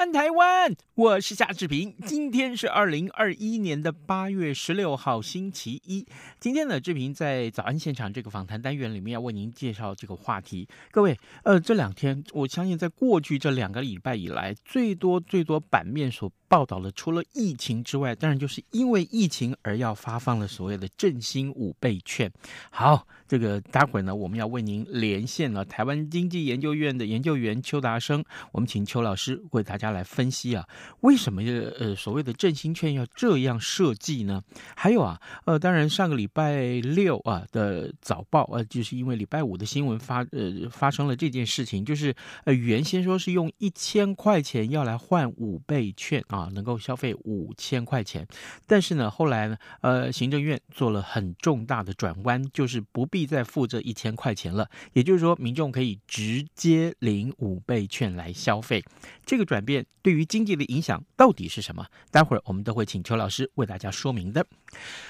安，台湾！我是夏志平。今天是二零二一年的八月十六号，星期一。今天呢，志平在早安现场这个访谈单元里面要为您介绍这个话题。各位，呃，这两天我相信，在过去这两个礼拜以来，最多最多版面所报道的，除了疫情之外，当然就是因为疫情而要发放了所谓的振兴五倍券。好，这个待会呢，我们要为您连线了台湾经济研究院的研究员邱达生，我们请邱老师为大家来分析啊，为什么呃所谓的振兴券要这样设计呢？还有啊，呃，当然上个礼拜六啊的早报呃，就是因为礼拜五的新闻发呃发生了这件事情，就是呃原先说是用一千块钱要来换五倍券啊，能够消费五千块钱，但是呢后来呢呃行政院做了很重大的转弯，就是不必再付这一千块钱了，也就是说民众可以直接领五倍券来消费，这个转。变对于经济的影响到底是什么？待会儿我们都会请邱老师为大家说明的。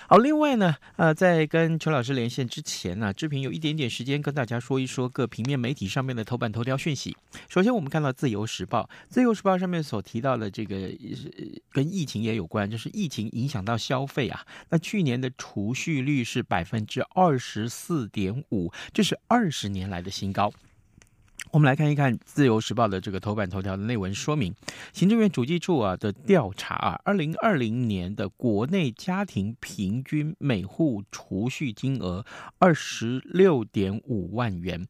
好，另外呢，呃，在跟邱老师连线之前呢，志平有一点点时间跟大家说一说各平面媒体上面的头版头条讯息。首先，我们看到《自由时报》，《自由时报》上面所提到的这个跟疫情也有关，就是疫情影响到消费啊。那去年的储蓄率是百分之二十四四点五，这是二十年来的新高。我们来看一看《自由时报》的这个头版头条的内文说明，行政院主计处啊的调查啊，二零二零年的国内家庭平均每户储蓄金额二十六点五万元，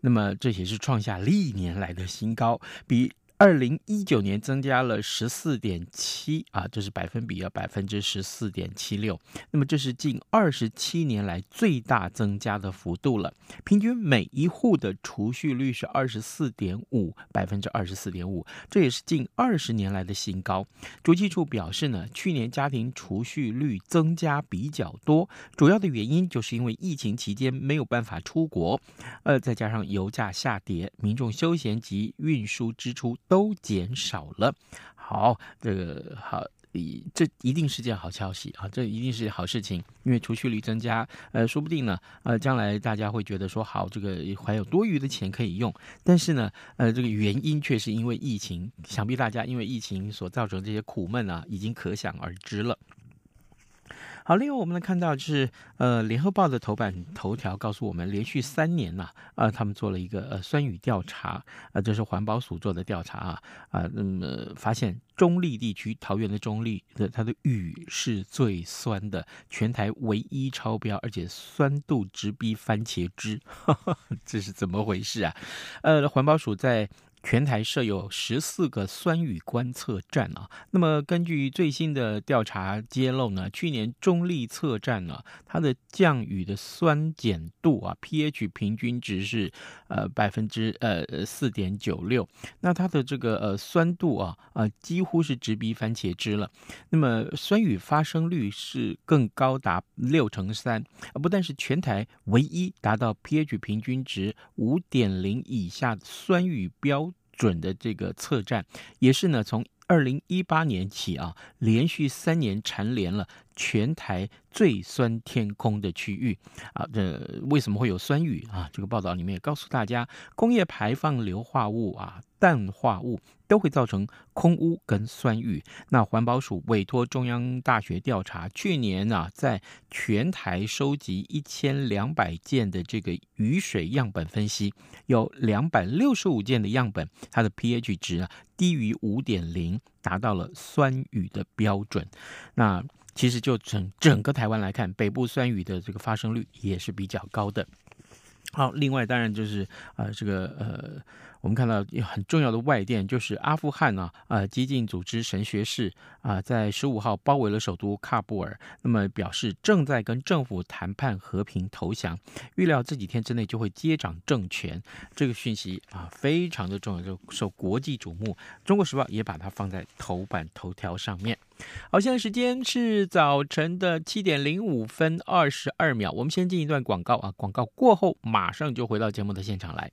那么这也是创下历年来的新高，比。二零一九年增加了十四点七啊，这是百分比啊，百分之十四点七六。那么这是近二十七年来最大增加的幅度了。平均每一户的储蓄率是二十四点五，百分之二十四点五，这也是近二十年来的新高。主计处表示呢，去年家庭储蓄率增加比较多，主要的原因就是因为疫情期间没有办法出国，呃，再加上油价下跌，民众休闲及运输支出。都减少了，好，这个好，这一定是件好消息啊，这一定是好事情，因为储蓄率增加，呃，说不定呢，呃，将来大家会觉得说，好，这个还有多余的钱可以用，但是呢，呃，这个原因却是因为疫情，想必大家因为疫情所造成这些苦闷啊，已经可想而知了。好，另外我们来看到就是，呃，联合报的头版头条告诉我们，连续三年呐，啊、他们做了一个呃酸雨调查，啊、这是环保署做的调查啊，啊、那么发现中立地区桃园的中立的它的雨是最酸的，全台唯一超标，而且酸度直逼番茄汁，呵呵，这是怎么回事啊？呃，环保署在。全台设有十四个酸雨观测站啊，那么根据最新的调查揭露呢，去年中立测站呢，它的降雨的酸碱度啊，pH 平均值是呃百分之呃四点九六，那它的这个呃酸度啊啊几乎是直逼番茄汁了。那么酸雨发生率是更高达六成三啊，不但是全台唯一达到 pH 平均值五点零以下酸雨标准的这个测站，也是呢，从二零一八年起啊，连续三年蝉联了全台最酸天空的区域啊。这为什么会有酸雨啊？这个报道里面也告诉大家，工业排放硫化物啊。氮化物都会造成空污跟酸雨。那环保署委托中央大学调查，去年啊，在全台收集一千两百件的这个雨水样本分析，有两百六十五件的样本，它的 pH 值啊低于五点零，达到了酸雨的标准。那其实就整整个台湾来看，北部酸雨的这个发生率也是比较高的。好，另外当然就是呃这个呃。我们看到很重要的外电，就是阿富汗啊，呃，激进组织神学士啊，在十五号包围了首都喀布尔，那么表示正在跟政府谈判和平投降，预料这几天之内就会接掌政权。这个讯息啊，非常的重要，就受国际瞩目。中国时报也把它放在头版头条上面。好，现在时间是早晨的七点零五分二十二秒，我们先进一段广告啊，广告过后马上就回到节目的现场来。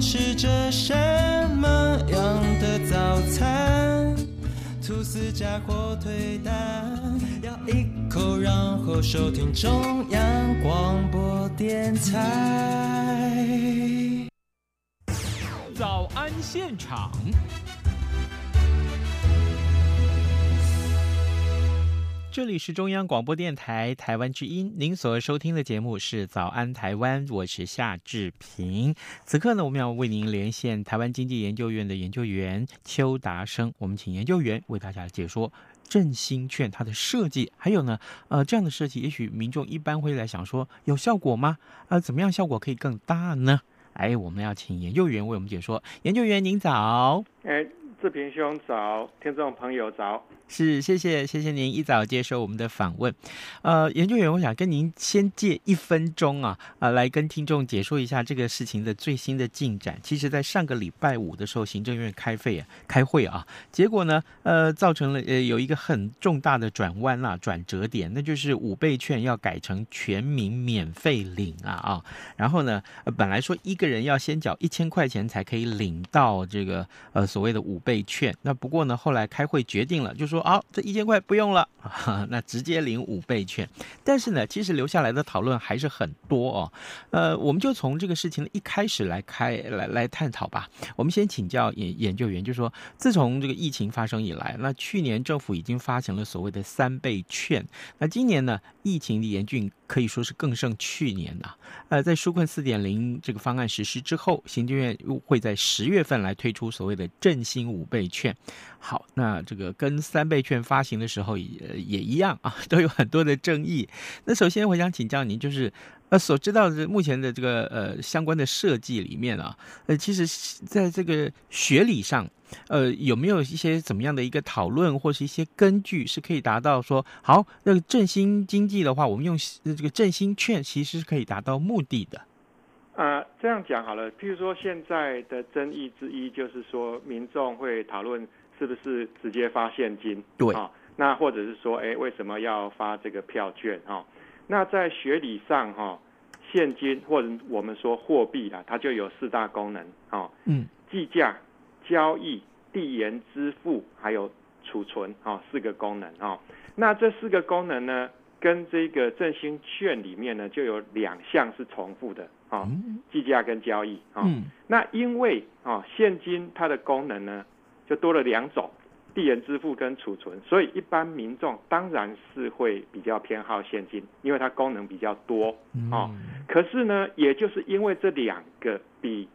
吃着什么样的早餐？吐司加火腿蛋，咬一口，然后收听中央广播电台。早安现场。这里是中央广播电台台湾之音，您所收听的节目是《早安台湾》，我是夏志平。此刻呢，我们要为您连线台湾经济研究院的研究员邱达生，我们请研究员为大家解说振兴券它的设计，还有呢，呃，这样的设计，也许民众一般会来想说，有效果吗？呃，怎么样效果可以更大呢？哎，我们要请研究员为我们解说。研究员您早，志平兄早，听众朋友早。是，谢谢，谢谢您一早接受我们的访问。呃，研究员，我想跟您先借一分钟啊，呃，来跟听众解说一下这个事情的最新的进展。其实，在上个礼拜五的时候，行政院开会啊，开会啊，结果呢，呃，造成了呃有一个很重大的转弯啦、转折点，那就是五倍券要改成全民免费领啊啊。然后呢，本来说一个人要先缴一千块钱才可以领到这个呃所谓的五倍券，那不过呢，后来开会决定了，就说。啊，这一千块不用了，那直接领五倍券。但是呢，其实留下来的讨论还是很多哦。呃，我们就从这个事情的一开始来开来来探讨吧。我们先请教研研究员，就说，自从这个疫情发生以来，那去年政府已经发行了所谓的三倍券。那今年呢，疫情的严峻可以说是更胜去年呐。呃，在纾困四点零这个方案实施之后，行政院又会在十月份来推出所谓的振兴五倍券。好，那这个跟三倍券发行的时候也也一样啊，都有很多的争议。那首先我想请教您，就是呃所知道的目前的这个呃相关的设计里面啊，呃其实在这个学理上，呃有没有一些怎么样的一个讨论或是一些根据，是可以达到说好那个振兴经济的话，我们用这个振兴券其实是可以达到目的的。啊、呃，这样讲好了，譬如说现在的争议之一就是说民众会讨论。是不是直接发现金？对啊，那或者是说，哎，为什么要发这个票券？哈，那在学理上，哈，现金或者我们说货币啊，它就有四大功能，哈，嗯，计价、交易、递延支付，还有储存，哈，四个功能，哈，那这四个功能呢，跟这个振兴券里面呢，就有两项是重复的，啊，计价跟交易，啊，那因为啊，现金它的功能呢。就多了两种，递延支付跟储存，所以一般民众当然是会比较偏好现金，因为它功能比较多哦。可是呢，也就是因为这两个比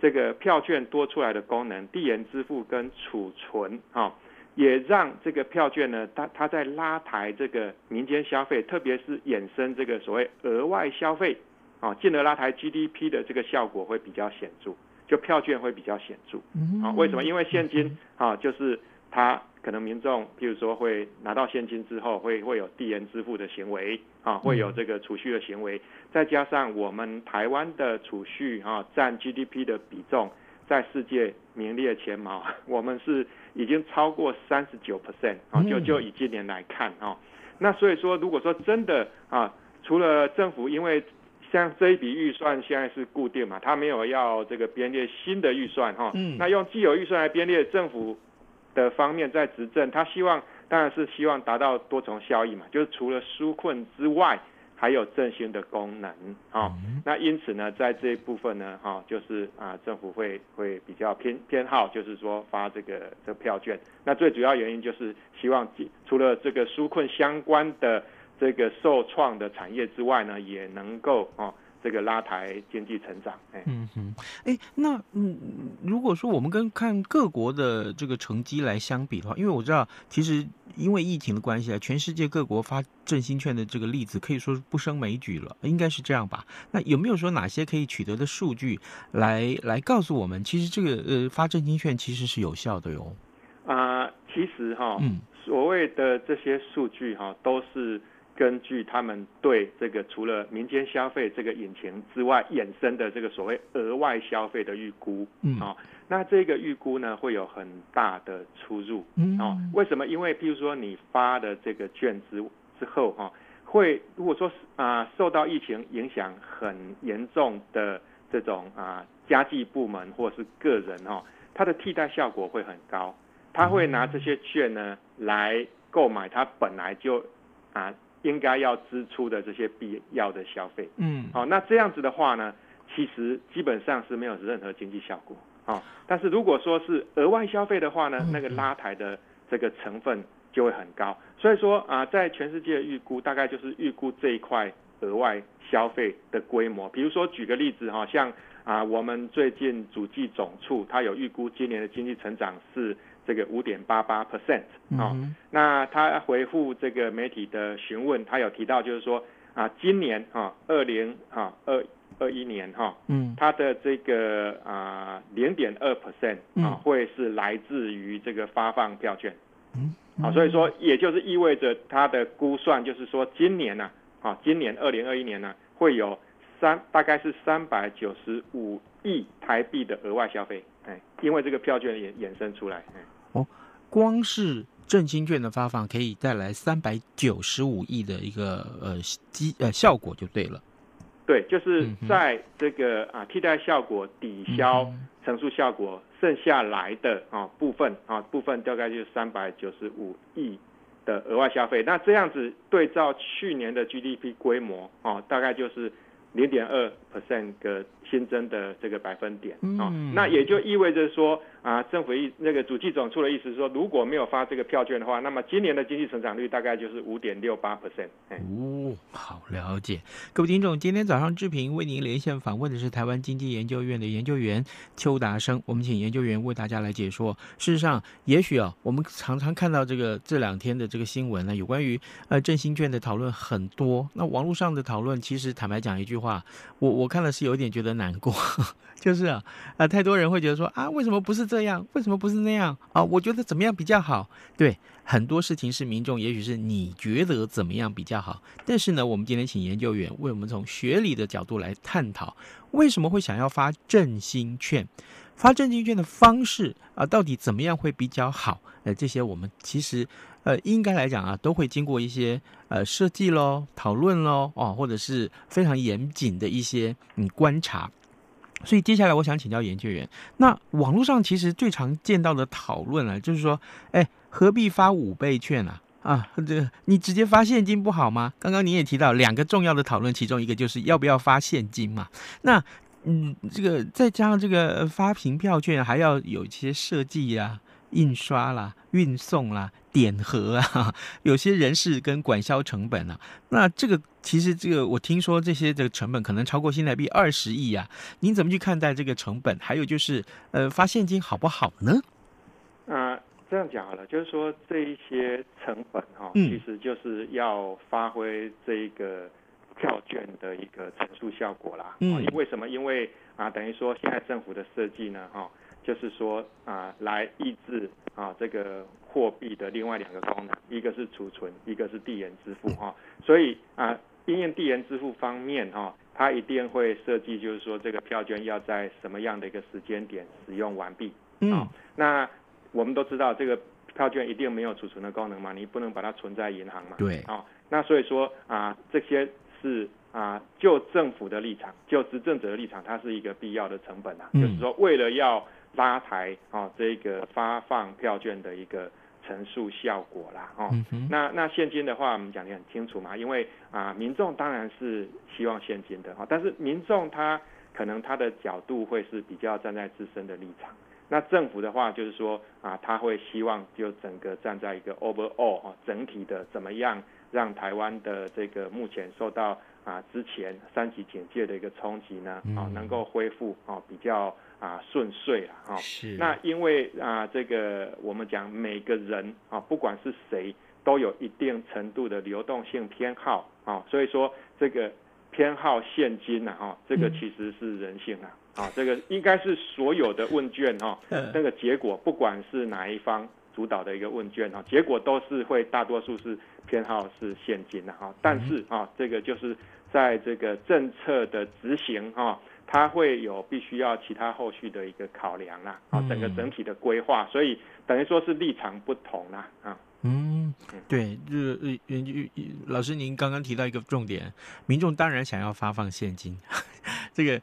这个票券多出来的功能，递延支付跟储存啊，也让这个票券呢，它它在拉抬这个民间消费，特别是衍生这个所谓额外消费啊，进而拉抬 GDP 的这个效果会比较显著。就票券会比较显著啊？为什么？因为现金啊，就是它可能民众譬如说会拿到现金之后会会有递延支付的行为啊，会有这个储蓄的行为，再加上我们台湾的储蓄啊占 GDP 的比重在世界名列前茅，我们是已经超过三十九 percent 啊，就就以今年来看啊，那所以说如果说真的啊，除了政府因为像这一笔预算现在是固定嘛，他没有要这个编列新的预算哈。嗯。那用既有预算来编列，政府的方面在执政，他希望当然是希望达到多重效益嘛，就是除了纾困之外，还有振兴的功能啊。那因此呢，在这一部分呢，哈，就是啊，政府会会比较偏偏好，就是说发这个这票券。那最主要原因就是希望除了这个纾困相关的。这个受创的产业之外呢，也能够哦，这个拉抬经济成长。哎，嗯哼，哎，那嗯，如果说我们跟看各国的这个成绩来相比的话，因为我知道，其实因为疫情的关系啊，全世界各国发振兴券的这个例子可以说是不胜枚举了，应该是这样吧？那有没有说哪些可以取得的数据来来告诉我们，其实这个呃发振兴券其实是有效的哟？啊、呃，其实哈，嗯，所谓的这些数据哈，都是。根据他们对这个除了民间消费这个引擎之外衍生的这个所谓额外消费的预估，嗯，哦，那这个预估呢会有很大的出入，嗯，哦，为什么？因为譬如说你发的这个券之之后，哈，会如果说啊受到疫情影响很严重的这种啊家计部门或者是个人，哈，它的替代效果会很高，他会拿这些券呢来购买他本来就啊。应该要支出的这些必要的消费，嗯，好，那这样子的话呢，其实基本上是没有任何经济效果，啊，但是如果说是额外消费的话呢，那个拉抬的这个成分就会很高，所以说啊，在全世界预估大概就是预估这一块额外消费的规模，比如说举个例子哈，像啊我们最近主计总处它有预估今年的经济成长是。这个五点八八 percent 啊，那他回复这个媒体的询问，他有提到就是说啊，今年啊，二零啊二二一年哈，嗯，他的这个啊零点二 percent 啊，会是来自于这个发放票券，嗯，啊，所以说也就是意味着他的估算就是说今年呢，啊，今年二零二一年呢，会有三大概是三百九十五亿台币的额外消费，哎，因为这个票券衍衍生出来，哎。哦，光是振兴券的发放可以带来三百九十五亿的一个呃机呃效果就对了。对，就是在这个啊替代效果抵消乘数效果剩下来的啊部分啊部分大概就是三百九十五亿的额外消费。那这样子对照去年的 GDP 规模啊，大概就是零点二 percent 的新增的这个百分点啊，那也就意味着说。啊，政府意那个主计总处的意思是说，如果没有发这个票券的话，那么今年的经济成长率大概就是五点六八 percent。哦，好了解，各位听众，今天早上志平为您连线访问的是台湾经济研究院的研究员邱达生，我们请研究员为大家来解说。事实上，也许啊，我们常常看到这个这两天的这个新闻呢，有关于呃振兴券的讨论很多。那网络上的讨论，其实坦白讲一句话，我我看了是有点觉得难过，就是啊，啊，太多人会觉得说啊，为什么不是？这样为什么不是那样啊？我觉得怎么样比较好？对，很多事情是民众，也许是你觉得怎么样比较好。但是呢，我们今天请研究员为我们从学理的角度来探讨，为什么会想要发振兴券？发振兴券的方式啊，到底怎么样会比较好？呃，这些我们其实呃应该来讲啊，都会经过一些呃设计喽、讨论喽，哦，或者是非常严谨的一些嗯观察。所以接下来我想请教研究员，那网络上其实最常见到的讨论啊，就是说，哎，何必发五倍券啊？啊，这个你直接发现金不好吗？刚刚你也提到两个重要的讨论，其中一个就是要不要发现金嘛。那嗯，这个再加上这个发凭票券，还要有一些设计呀、印刷啦、运送啦。点核啊，有些人事跟管销成本啊，那这个其实这个我听说这些的成本可能超过新台币二十亿啊，您怎么去看待这个成本？还有就是呃发现金好不好呢？啊、呃，这样讲好了，就是说这一些成本哈、哦，其实就是要发挥这一个票券的一个乘数效果啦。嗯，为什么？因为啊，等于说现在政府的设计呢，哈、哦。就是说啊，来抑制啊这个货币的另外两个功能，一个是储存，一个是递延支付哈。所以啊，因应递延支付方面哈，它一定会设计，就是说这个票券要在什么样的一个时间点使用完毕。嗯，那我们都知道这个票券一定没有储存的功能嘛，你不能把它存在银行嘛。对。啊，那所以说啊，这些是。啊，就政府的立场，就执政者的立场，它是一个必要的成本啊。嗯、就是说，为了要拉抬啊这个发放票券的一个乘数效果啦，哦、嗯，那那现金的话，我们讲得很清楚嘛，因为啊，民众当然是希望现金的哈，但是民众他可能他的角度会是比较站在自身的立场，那政府的话就是说啊，他会希望就整个站在一个 overall 啊整体的怎么样让台湾的这个目前受到。啊，之前三级警戒的一个冲击呢，啊，能够恢复啊比较啊顺遂了哈。是。那因为啊，这个我们讲每个人啊，不管是谁，都有一定程度的流动性偏好啊，所以说这个偏好现金呐哈，这个其实是人性啊，啊，这个应该是所有的问卷哈，那个结果不管是哪一方主导的一个问卷哈，结果都是会大多数是。偏好是现金的哈，但是啊，这个就是在这个政策的执行哈，它会有必须要其他后续的一个考量啦，啊，整个整体的规划，所以等于说是立场不同啦啊。嗯，对，就是呃呃，老师您刚刚提到一个重点，民众当然想要发放现金，这个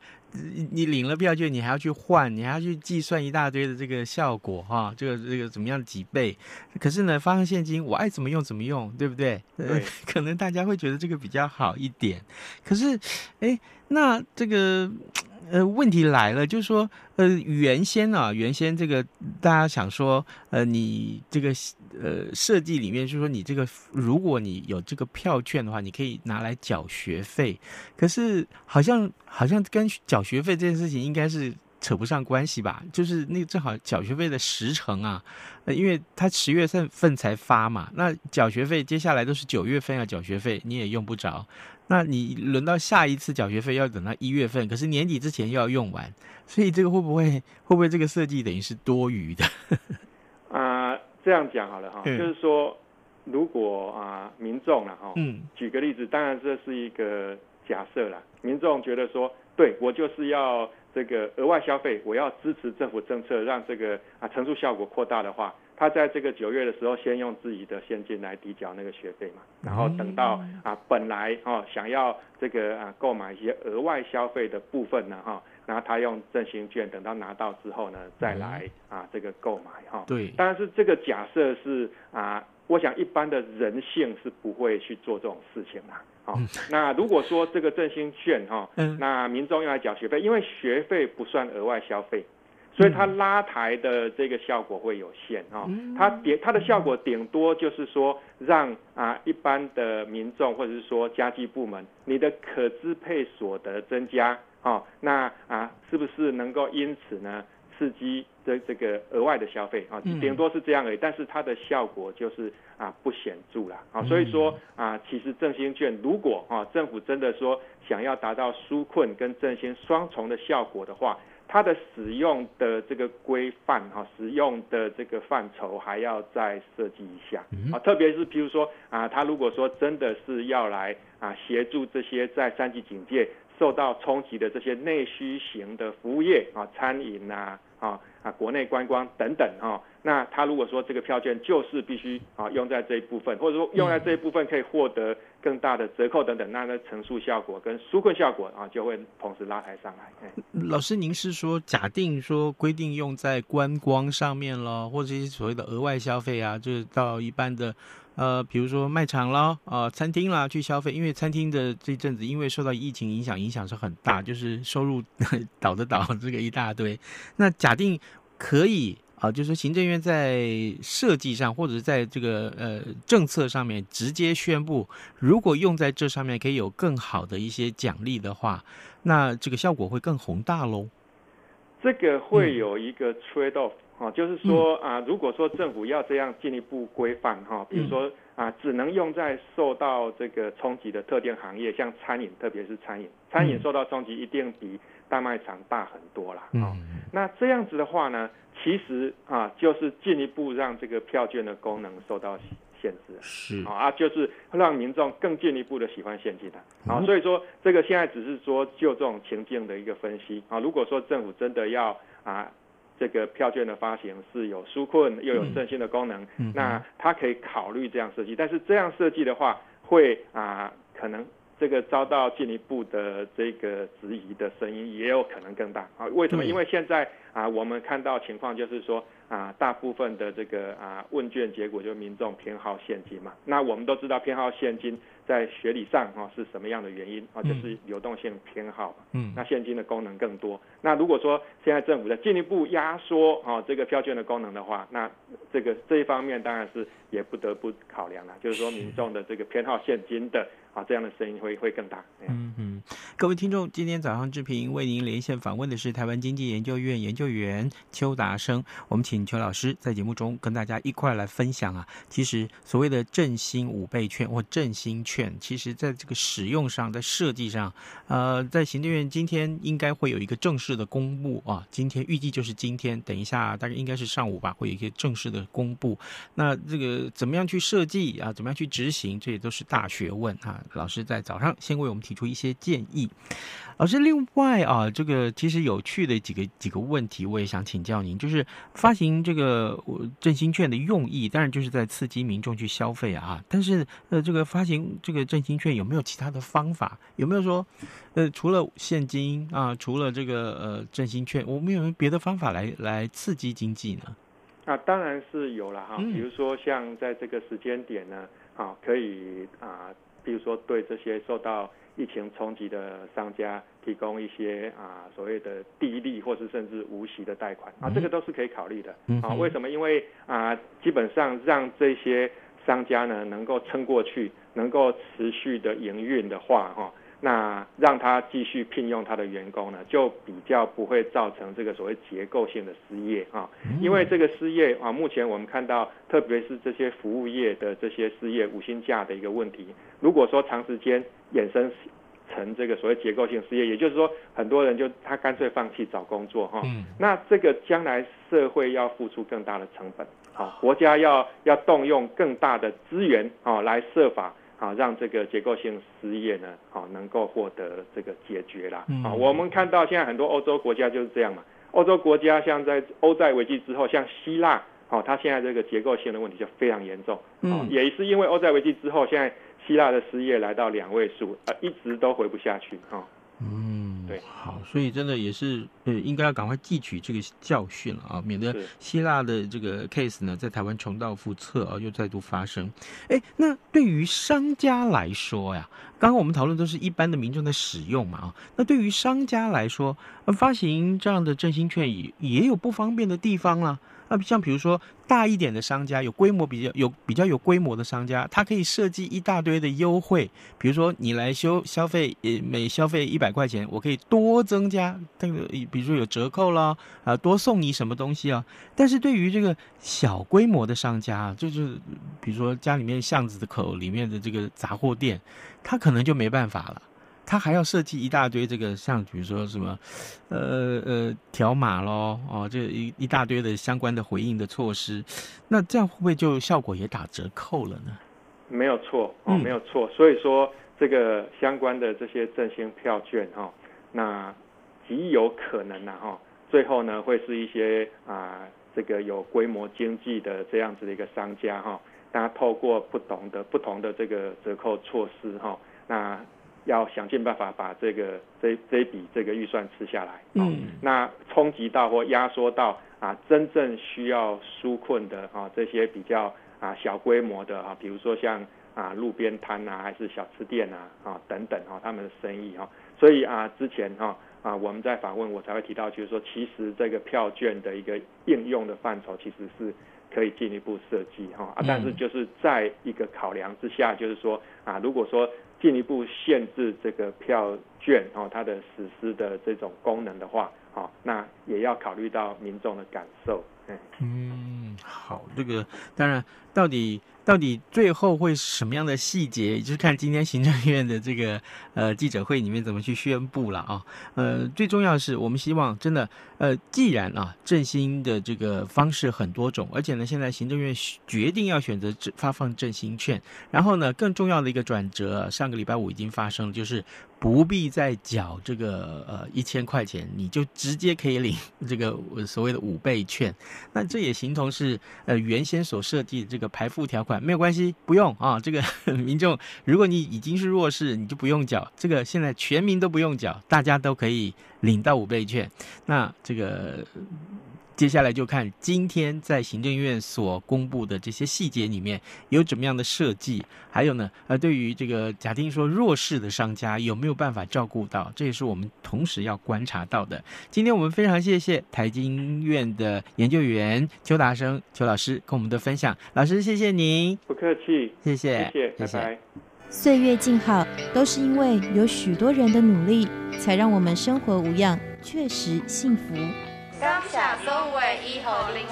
你领了票券，你还要去换，你还要去计算一大堆的这个效果哈，这个这个怎么样几倍？可是呢，发放现金，我爱怎么用怎么用，对不对？对，可能大家会觉得这个比较好一点。可是，哎，那这个。呃，问题来了，就是说，呃，原先啊，原先这个大家想说，呃，你这个呃设计里面，就是说，你这个如果你有这个票券的话，你可以拿来缴学费。可是好像好像跟缴学费这件事情应该是扯不上关系吧？就是那正好缴学费的时程啊，呃，因为他十月份份才发嘛，那缴学费接下来都是九月份要缴学费，你也用不着。那你轮到下一次缴学费要等到一月份，可是年底之前又要用完，所以这个会不会会不会这个设计等于是多余的？啊、呃，这样讲好了哈，嗯、就是说如果啊民众了哈，嗯，举个例子，当然这是一个假设啦，民众觉得说，对我就是要这个额外消费，我要支持政府政策，让这个啊乘数效果扩大的话。他在这个九月的时候，先用自己的现金来抵缴那个学费嘛，然后等到啊本来哦想要这个啊购买一些额外消费的部分呢哈，然后他用振兴券，等到拿到之后呢再来啊这个购买哈。对，但是这个假设是啊，我想一般的人性是不会去做这种事情的。好，那如果说这个振兴券哈，那民众用来缴学费，因为学费不算额外消费。所以它拉抬的这个效果会有限啊，它顶它的效果顶多就是说让啊一般的民众或者是说家计部门，你的可支配所得增加啊，那啊是不是能够因此呢刺激这这个额外的消费啊？顶多是这样而已，但是它的效果就是啊不显著了啊。所以说啊，其实振兴券如果啊政府真的说想要达到纾困跟振兴双重的效果的话。它的使用的这个规范哈，使用的这个范畴还要再设计一下。啊，特别是譬如说啊，他如果说真的是要来啊协助这些在三级警戒受到冲击的这些内需型的服务业啊，餐饮呐啊啊国内观光等等哈。那他如果说这个票券就是必须啊用在这一部分，或者说用在这一部分可以获得更大的折扣等等，那那乘数效果跟纾困效果啊就会同时拉抬上来。老师，您是说假定说规定用在观光上面了，或者一些所谓的额外消费啊，就是到一般的呃，比如说卖场啦、啊、呃、餐厅啦去消费，因为餐厅的这阵子因为受到疫情影响，影响是很大，就是收入 倒的倒这个一大堆。那假定可以。啊，就是行政院在设计上，或者是在这个呃政策上面直接宣布，如果用在这上面可以有更好的一些奖励的话，那这个效果会更宏大喽。这个会有一个 trade off 哈、嗯，就是说啊，如果说政府要这样进一步规范哈，比如说啊，只能用在受到这个冲击的特定行业，像餐饮，特别是餐饮。餐饮受到冲击一定比大卖场大很多啦。哦、嗯，那这样子的话呢，其实啊，就是进一步让这个票券的功能受到限制。是啊，就是让民众更进一步的喜欢现金的。啊，嗯、所以说这个现在只是说就这种情境的一个分析啊。如果说政府真的要啊。这个票券的发行是有纾困又有振兴的功能，嗯、那他可以考虑这样设计。但是这样设计的话，会啊可能这个遭到进一步的这个质疑的声音也有可能更大啊。为什么？因为现在啊我们看到情况就是说啊大部分的这个啊问卷结果就是民众偏好现金嘛。那我们都知道偏好现金。在学理上啊是什么样的原因啊？就是流动性偏好，嗯，那现金的功能更多。那如果说现在政府在进一步压缩啊这个票券的功能的话，那这个这一方面当然是也不得不考量了，就是说民众的这个偏好现金的啊这样的声音会会更大。嗯嗯，各位听众，今天早上志平为您连线访问的是台湾经济研究院研究员邱达生，我们请邱老师在节目中跟大家一块来分享啊，其实所谓的振兴五倍券或振兴券。券其实在这个使用上，在设计上，呃，在行政院今天应该会有一个正式式的公布啊。今天预计就是今天，等一下大概应该是上午吧，会有一些正式的公布。那这个怎么样去设计啊？怎么样去执行？这也都是大学问啊。老师在早上先为我们提出一些建议。老师，另外啊，这个其实有趣的几个几个问题，我也想请教您，就是发行这个振兴券的用意，当然就是在刺激民众去消费啊。但是呃，这个发行这个振兴券有没有其他的方法？有没有说呃，除了现金啊，除了这个呃振兴券，我们有没有别的方法来来刺激经济呢？啊，当然是有了哈，嗯、比如说像在这个时间点呢，啊，可以啊，比如说对这些受到疫情冲击的商家提供一些啊所谓的低利或是甚至无息的贷款啊，这个都是可以考虑的啊。为什么？因为啊，基本上让这些商家呢能够撑过去，能够持续的营运的话，哈。那让他继续聘用他的员工呢，就比较不会造成这个所谓结构性的失业啊。因为这个失业啊，目前我们看到，特别是这些服务业的这些失业无薪假的一个问题，如果说长时间衍生成这个所谓结构性失业，也就是说，很多人就他干脆放弃找工作哈。那这个将来社会要付出更大的成本啊，国家要要动用更大的资源啊来设法。啊，让这个结构性失业呢，啊，能够获得这个解决啦。啊，我们看到现在很多欧洲国家就是这样嘛。欧洲国家像在欧债危机之后，像希腊，哦，它现在这个结构性的问题就非常严重。嗯，也是因为欧债危机之后，现在希腊的失业来到两位数，呃，一直都回不下去。哈，嗯。对，好，所以真的也是，呃，应该要赶快汲取这个教训了啊，免得希腊的这个 case 呢，在台湾重蹈覆辙啊，又再度发生。哎，那对于商家来说呀，刚刚我们讨论都是一般的民众在使用嘛啊，那对于商家来说，发行这样的振兴券也也有不方便的地方啦。那像比如说大一点的商家，有规模比较有比较有规模的商家，他可以设计一大堆的优惠，比如说你来修消费，呃，每消费一百块钱，我可以多增加这个，比如说有折扣啦，啊，多送你什么东西啊。但是对于这个小规模的商家，就是比如说家里面巷子的口里面的这个杂货店，他可能就没办法了。他还要设计一大堆这个，像比如说什么，呃呃条码咯，哦，这一一大堆的相关的回应的措施，那这样会不会就效果也打折扣了呢？没有错哦，没有错。所以说这个相关的这些振兴票券哈，那极有可能呐哈，最后呢会是一些啊这个有规模经济的这样子的一个商家哈，大家透过不同的不同的这个折扣措施哈，那。要想尽办法把这个这这笔这个预算吃下来，嗯，那冲击到或压缩到啊真正需要纾困的啊这些比较啊小规模的啊，比如说像啊路边摊啊，还是小吃店啊啊等等啊他们的生意哈，所以啊之前哈啊我们在访问我才会提到，就是说其实这个票券的一个应用的范畴其实是可以进一步设计哈啊，但是就是在一个考量之下，就是说啊如果说。进一步限制这个票券哦，它的实施的这种功能的话，好，那也要考虑到民众的感受。嗯，嗯，好。这个当然，到底。到底最后会什么样的细节，就是看今天行政院的这个呃记者会里面怎么去宣布了啊。呃，最重要的是，我们希望真的呃，既然啊振兴的这个方式很多种，而且呢，现在行政院决定要选择发放振兴券，然后呢，更重要的一个转折，上个礼拜五已经发生了，就是。不必再缴这个呃一千块钱，你就直接可以领这个所谓的五倍券。那这也形同是呃原先所设计的这个排富条款没有关系，不用啊。这个 民众，如果你已经是弱势，你就不用缴。这个现在全民都不用缴，大家都可以领到五倍券。那这个。接下来就看今天在行政院所公布的这些细节里面有怎么样的设计，还有呢，呃，对于这个假定说弱势的商家有没有办法照顾到，这也是我们同时要观察到的。今天我们非常谢谢台经院的研究员邱达生邱老师跟我们的分享，老师谢谢您，不客气，谢谢，谢谢，谢谢。拜拜。岁月静好，都是因为有许多人的努力，才让我们生活无恙，确实幸福。感谢所有的医护人员，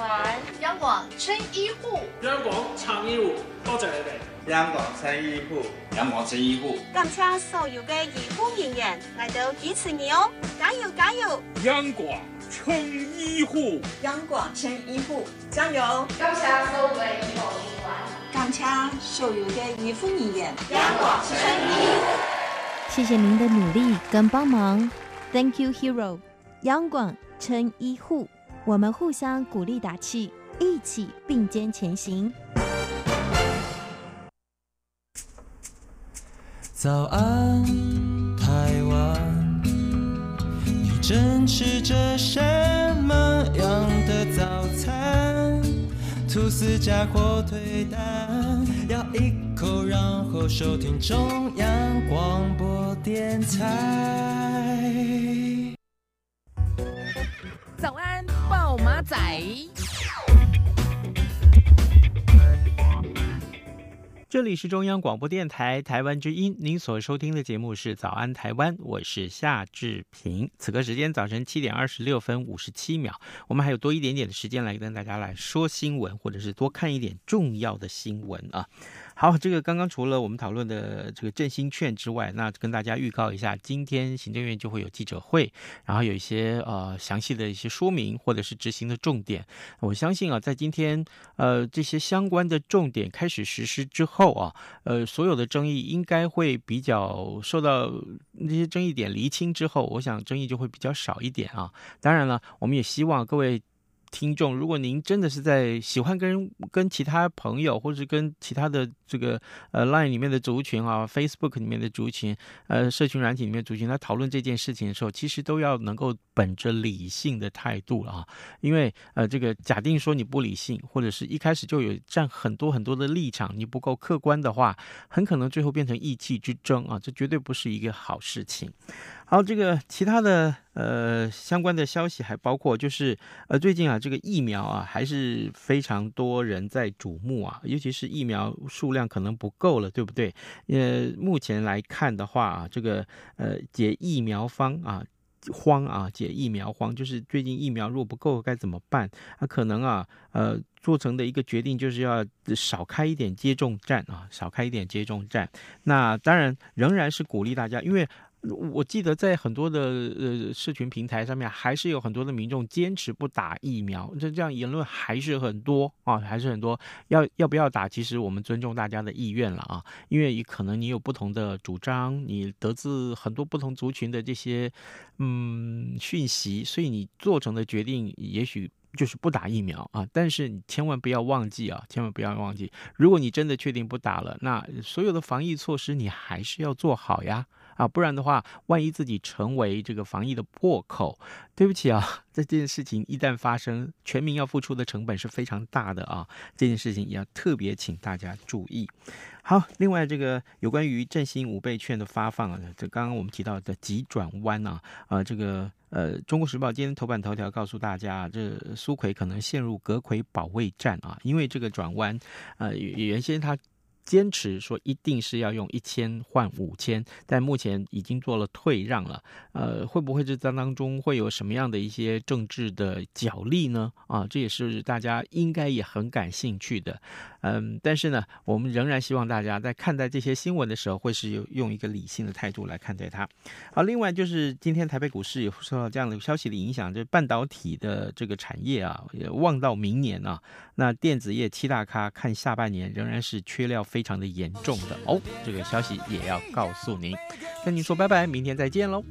央广撑医护，央广撑医护，多谢你哋。阳光撑医护，阳光撑医护。感谢所有嘅医护人员来到支持你哦，加油加油！阳光撑医护，阳光撑医护，加油！感谢所有嘅医护人员，感谢所有嘅医护人员，央广撑医护。谢谢您的努力跟帮忙，Thank you, Hero，央广。撑医护，我们互相鼓励打气，一起并肩前行。早安，台湾，你正吃着什么样的早餐？吐司加火腿蛋，咬一口，然后收听中央广播电台。仔。这里是中央广播电台台湾之音，您所收听的节目是《早安台湾》，我是夏志平。此刻时间早晨七点二十六分五十七秒，我们还有多一点点的时间来跟大家来说新闻，或者是多看一点重要的新闻啊。好，这个刚刚除了我们讨论的这个振兴券之外，那跟大家预告一下，今天行政院就会有记者会，然后有一些呃详细的一些说明或者是执行的重点。我相信啊，在今天呃这些相关的重点开始实施之后啊，呃所有的争议应该会比较受到那些争议点厘清之后，我想争议就会比较少一点啊。当然了，我们也希望各位。听众，如果您真的是在喜欢跟跟其他朋友，或者是跟其他的这个呃 Line 里面的族群啊，Facebook 里面的族群，呃，社群软体里面的族群来讨论这件事情的时候，其实都要能够本着理性的态度了啊，因为呃，这个假定说你不理性，或者是一开始就有占很多很多的立场，你不够客观的话，很可能最后变成意气之争啊，这绝对不是一个好事情。好，这个其他的呃相关的消息还包括，就是呃最近啊这个疫苗啊还是非常多人在瞩目啊，尤其是疫苗数量可能不够了，对不对？呃，目前来看的话啊，这个呃解疫苗方啊慌啊解疫苗慌，就是最近疫苗如果不够该怎么办？啊，可能啊呃做成的一个决定就是要少开一点接种站啊，少开一点接种站。那当然仍然是鼓励大家，因为。我记得在很多的呃社群平台上面，还是有很多的民众坚持不打疫苗，这这样言论还是很多啊，还是很多。要要不要打？其实我们尊重大家的意愿了啊，因为可能你有不同的主张，你得自很多不同族群的这些嗯讯息，所以你做成的决定也许就是不打疫苗啊。但是你千万不要忘记啊，千万不要忘记，如果你真的确定不打了，那所有的防疫措施你还是要做好呀。啊，不然的话，万一自己成为这个防疫的破口，对不起啊，这件事情一旦发生，全民要付出的成本是非常大的啊，这件事情也要特别请大家注意。好，另外这个有关于振兴五倍券的发放啊，这刚刚我们提到的急转弯啊，啊，这个呃，《中国时报》今天头版头条告诉大家，这苏奎可能陷入隔奎保卫战啊，因为这个转弯，呃，原先他。坚持说一定是要用一千换五千，但目前已经做了退让了。呃，会不会这当当中会有什么样的一些政治的角力呢？啊，这也是大家应该也很感兴趣的。嗯，但是呢，我们仍然希望大家在看待这些新闻的时候，会是有用一个理性的态度来看待它。好，另外就是今天台北股市也受到这样的消息的影响，就是半导体的这个产业啊，也望到明年啊，那电子业七大咖看下半年仍然是缺料非常的严重的哦。这个消息也要告诉您，跟您说拜拜，明天再见喽。